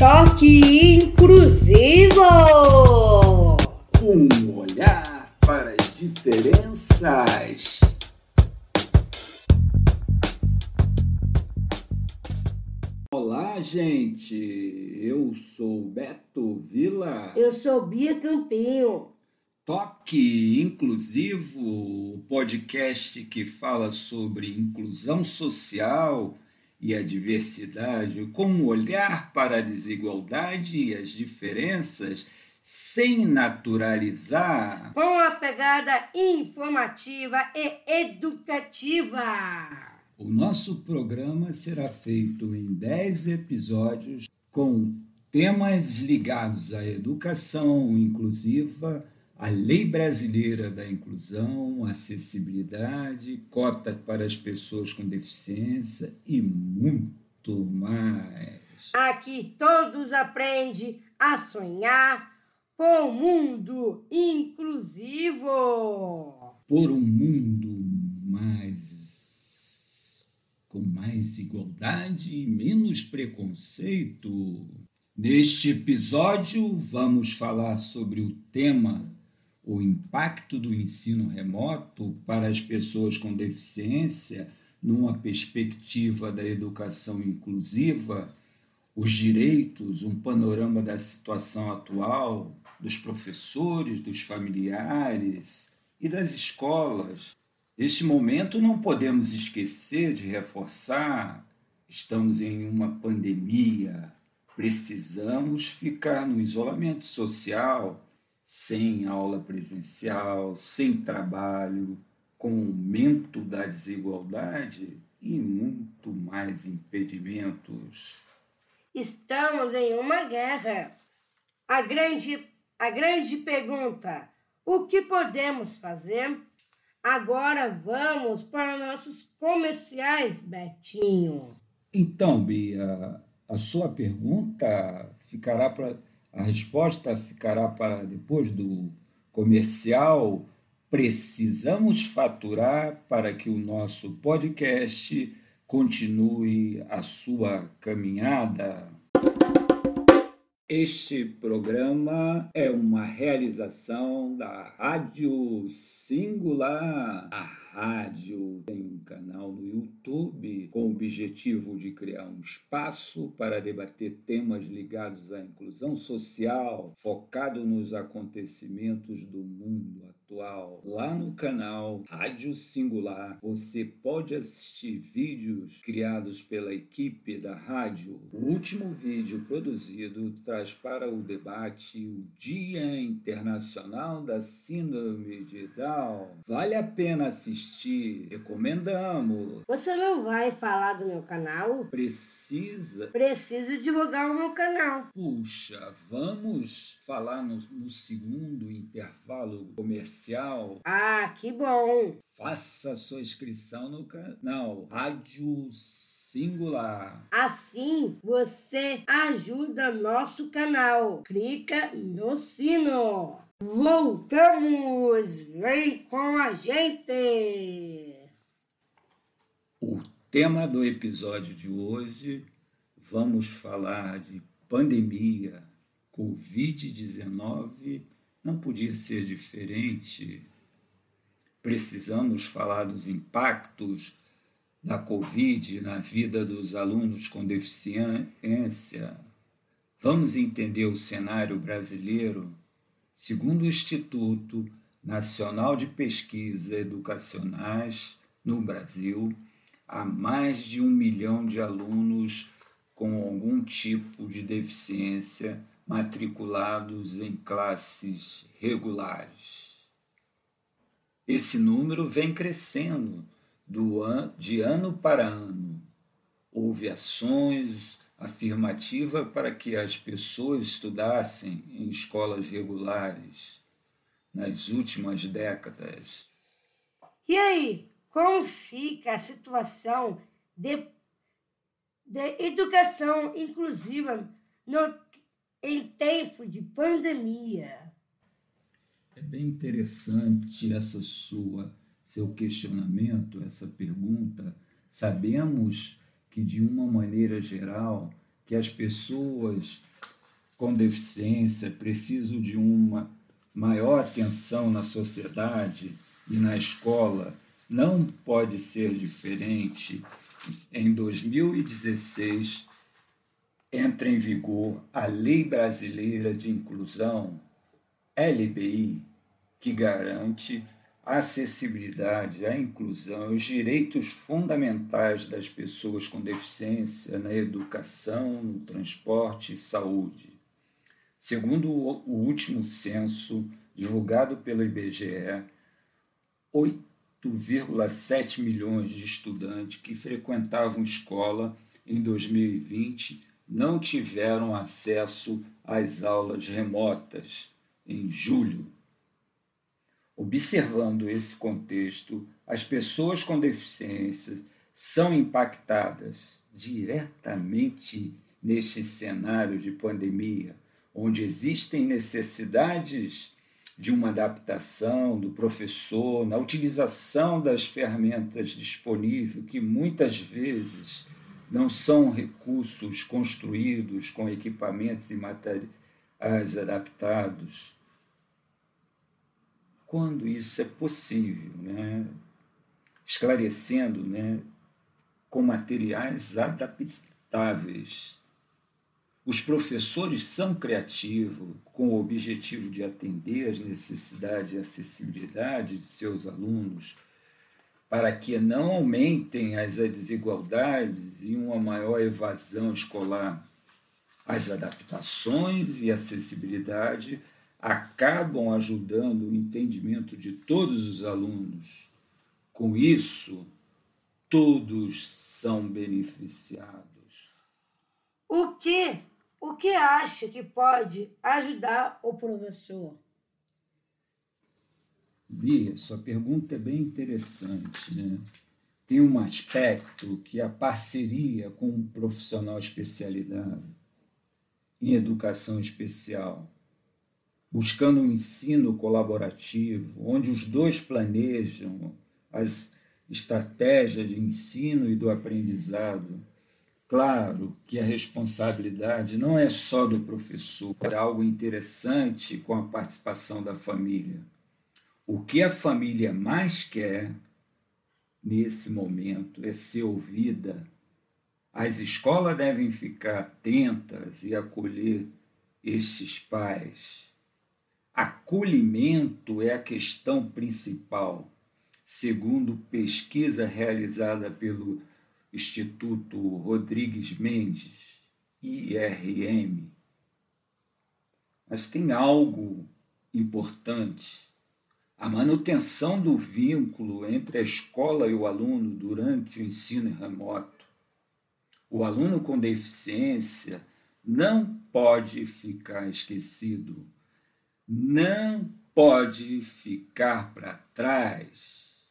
Toque inclusivo. Um olhar para as diferenças. Olá, gente. Eu sou Beto Vila. Eu sou Bia Campinho. Toque Inclusivo, o podcast que fala sobre inclusão social e a diversidade com um olhar para a desigualdade e as diferenças sem naturalizar. Com a pegada informativa e educativa. O nosso programa será feito em 10 episódios com temas ligados à educação inclusiva, à lei brasileira da inclusão, acessibilidade, cota para as pessoas com deficiência e muito mais. Aqui todos aprendem a sonhar por um mundo inclusivo. Por um mundo mais com mais igualdade e menos preconceito. Neste episódio, vamos falar sobre o tema o impacto do ensino remoto para as pessoas com deficiência numa perspectiva da educação inclusiva, os direitos, um panorama da situação atual dos professores, dos familiares e das escolas. Este momento não podemos esquecer de reforçar: estamos em uma pandemia, precisamos ficar no isolamento social sem aula presencial, sem trabalho, com aumento da desigualdade e muito mais impedimentos. Estamos em uma guerra. A grande, a grande pergunta: o que podemos fazer? Agora vamos para nossos comerciais, Betinho. Então, Bia, a sua pergunta ficará para a resposta ficará para depois do comercial. Precisamos faturar para que o nosso podcast continue a sua caminhada. Este programa é uma realização da Rádio Singular. Rádio tem um canal no YouTube com o objetivo de criar um espaço para debater temas ligados à inclusão social, focado nos acontecimentos do mundo atual. Lá no canal Rádio Singular, você pode assistir vídeos criados pela equipe da rádio. O último vídeo produzido traz para o debate o Dia Internacional da Síndrome de Down. Vale a pena assistir, recomendamos. Você não vai falar do meu canal? Precisa. Preciso divulgar o meu canal. Puxa, vamos falar no, no segundo intervalo comercial comercial. Ah, que bom! Faça sua inscrição no canal Rádio Singular. Assim você ajuda nosso canal. Clica no sino. Voltamos! Vem com a gente! O tema do episódio de hoje vamos falar de pandemia, Covid-19 não podia ser diferente. Precisamos falar dos impactos da Covid na vida dos alunos com deficiência. Vamos entender o cenário brasileiro segundo o Instituto Nacional de Pesquisa Educacionais no Brasil, há mais de um milhão de alunos com algum tipo de deficiência matriculados em classes regulares. Esse número vem crescendo do an de ano para ano. Houve ações afirmativas para que as pessoas estudassem em escolas regulares nas últimas décadas. E aí, como fica a situação de, de educação inclusiva no em tempo de pandemia. É bem interessante essa sua seu questionamento, essa pergunta. Sabemos que de uma maneira geral que as pessoas com deficiência precisam de uma maior atenção na sociedade e na escola, não pode ser diferente. Em 2016, entra em vigor a Lei Brasileira de Inclusão, LBI, que garante a acessibilidade, a inclusão, os direitos fundamentais das pessoas com deficiência na educação, no transporte e saúde. Segundo o último censo divulgado pelo IBGE, 8,7 milhões de estudantes que frequentavam escola em 2020 não tiveram acesso às aulas remotas em julho. Observando esse contexto, as pessoas com deficiência são impactadas diretamente neste cenário de pandemia, onde existem necessidades de uma adaptação do professor, na utilização das ferramentas disponíveis, que muitas vezes não são recursos construídos com equipamentos e materiais adaptados. Quando isso é possível, né? esclarecendo né? com materiais adaptáveis os professores são criativos com o objetivo de atender às necessidades e acessibilidade de seus alunos, para que não aumentem as desigualdades e uma maior evasão escolar. As adaptações e acessibilidade acabam ajudando o entendimento de todos os alunos. Com isso, todos são beneficiados. O que o que acha que pode ajudar o professor? Bia, sua pergunta é bem interessante. Né? Tem um aspecto que é a parceria com um profissional especializado em educação especial, buscando um ensino colaborativo, onde os dois planejam as estratégias de ensino e do aprendizado Claro que a responsabilidade não é só do professor, é algo interessante com a participação da família. O que a família mais quer nesse momento é ser ouvida. As escolas devem ficar atentas e acolher estes pais. Acolhimento é a questão principal, segundo pesquisa realizada pelo Instituto Rodrigues Mendes, IRM. Mas tem algo importante. A manutenção do vínculo entre a escola e o aluno durante o ensino remoto. O aluno com deficiência não pode ficar esquecido, não pode ficar para trás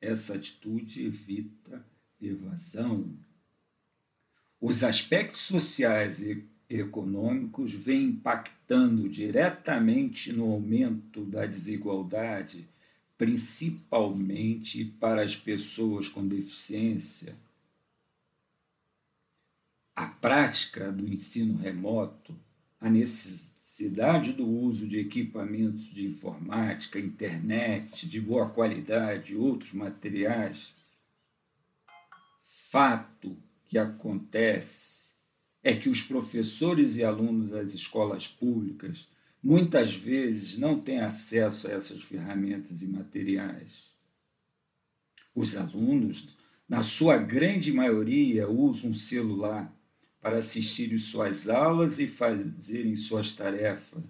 essa atitude evita evasão. Os aspectos sociais e econômicos vêm impactando diretamente no aumento da desigualdade, principalmente para as pessoas com deficiência. A prática do ensino remoto, a necessidade necessidade do uso de equipamentos de informática, internet, de boa qualidade, outros materiais, fato que acontece é que os professores e alunos das escolas públicas muitas vezes não têm acesso a essas ferramentas e materiais. Os alunos, na sua grande maioria, usam um celular para assistirem suas aulas e fazerem suas tarefas,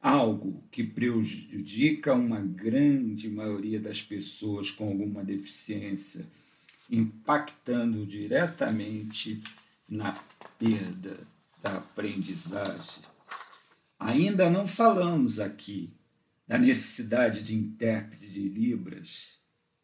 algo que prejudica uma grande maioria das pessoas com alguma deficiência, impactando diretamente na perda da aprendizagem. Ainda não falamos aqui da necessidade de intérprete de Libras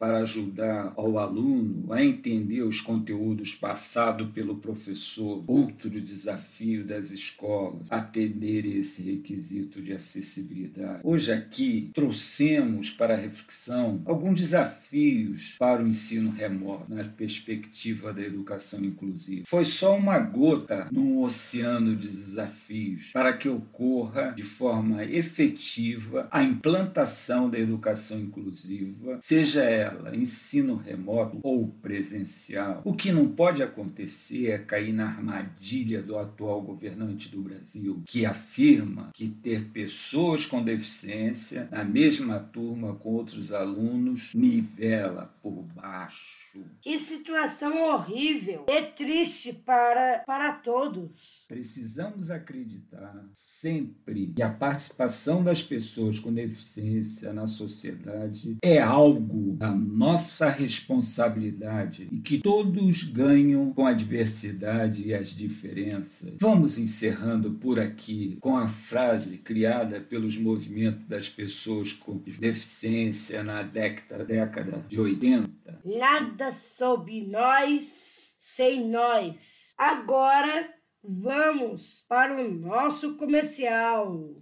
para ajudar ao aluno a entender os conteúdos passados pelo professor. Outro desafio das escolas, atender esse requisito de acessibilidade. Hoje aqui trouxemos para a reflexão alguns desafios para o ensino remoto na perspectiva da educação inclusiva. Foi só uma gota num oceano de desafios para que ocorra de forma efetiva a implantação da educação inclusiva, seja ela ensino remoto ou presencial. O que não pode acontecer é cair na armadilha do atual governante do Brasil, que afirma que ter pessoas com deficiência na mesma turma com outros alunos nivela por baixo. Que situação horrível e triste para, para todos. Precisamos acreditar sempre que a participação das pessoas com deficiência na sociedade é algo da nossa responsabilidade e que todos ganham com a diversidade e as diferenças. Vamos encerrando por aqui com a frase criada pelos movimentos das pessoas com deficiência na década, década de 80. Nada sobre nós sem nós. Agora vamos para o nosso comercial.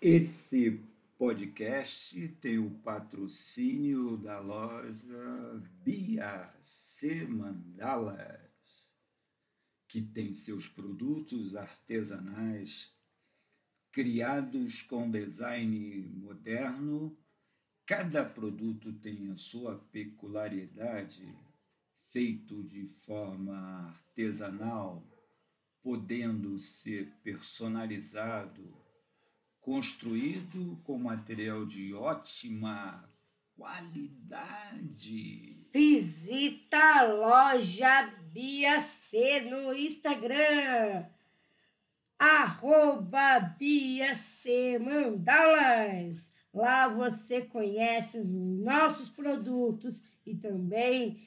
Esse podcast tem o patrocínio da loja Bia C Mandalas, que tem seus produtos artesanais criados com design moderno. Cada produto tem a sua peculiaridade, feito de forma artesanal, podendo ser personalizado construído com material de ótima qualidade. Visita a loja Bia C no Instagram, arroba Bia C Mandalas. Lá você conhece os nossos produtos e também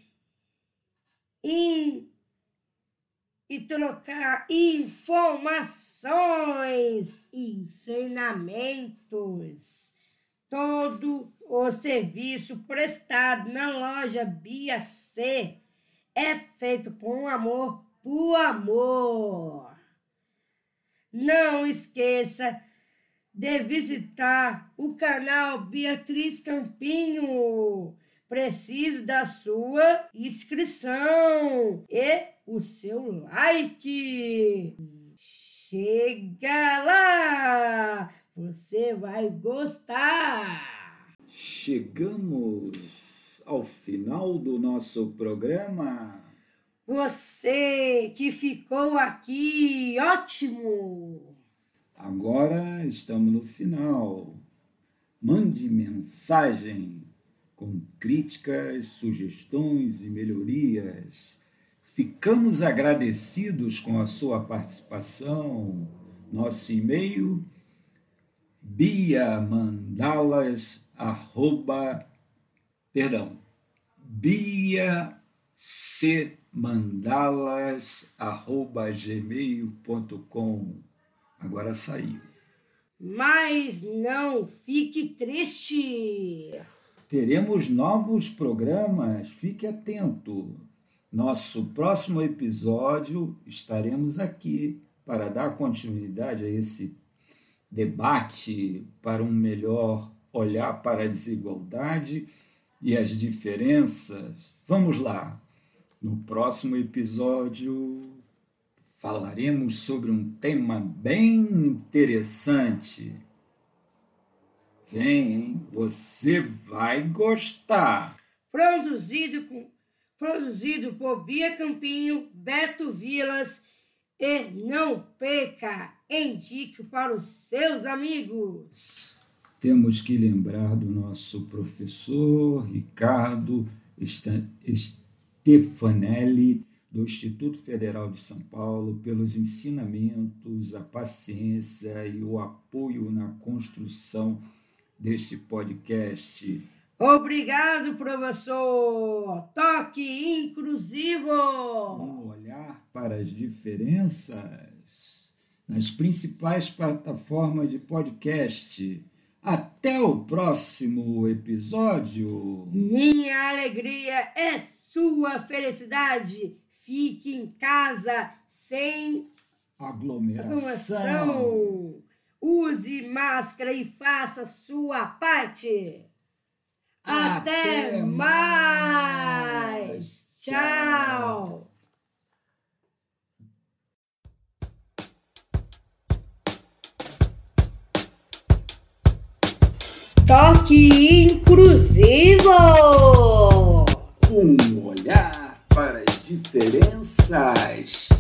em e trocar informações, ensinamentos. Todo o serviço prestado na loja Bia C é feito com amor por amor. Não esqueça de visitar o canal Beatriz Campinho. Preciso da sua inscrição e o seu like. Chega lá! Você vai gostar! Chegamos ao final do nosso programa. Você que ficou aqui, ótimo! Agora estamos no final. Mande mensagem com críticas, sugestões e melhorias Ficamos agradecidos com a sua participação. Nosso e-mail biamandalas arroba, perdão, biacmandalas arroba gmail.com agora saiu. Mas não fique triste. Teremos novos programas, fique atento. Nosso próximo episódio estaremos aqui para dar continuidade a esse debate para um melhor olhar para a desigualdade e as diferenças. Vamos lá. No próximo episódio falaremos sobre um tema bem interessante. Vem, hein? você vai gostar. Produzido com produzido por Bia Campinho, Beto Vilas e não perca, indique para os seus amigos. Temos que lembrar do nosso professor Ricardo Stefanelli, do Instituto Federal de São Paulo, pelos ensinamentos, a paciência e o apoio na construção deste podcast. Obrigado, professor! Toque inclusivo! Um olhar para as diferenças. nas principais plataformas de podcast. Até o próximo episódio. Minha alegria é sua felicidade. Fique em casa sem aglomeração. aglomeração. Use máscara e faça sua parte. Até, Até mais. mais. Tchau. Toque inclusivo. Um olhar para as diferenças.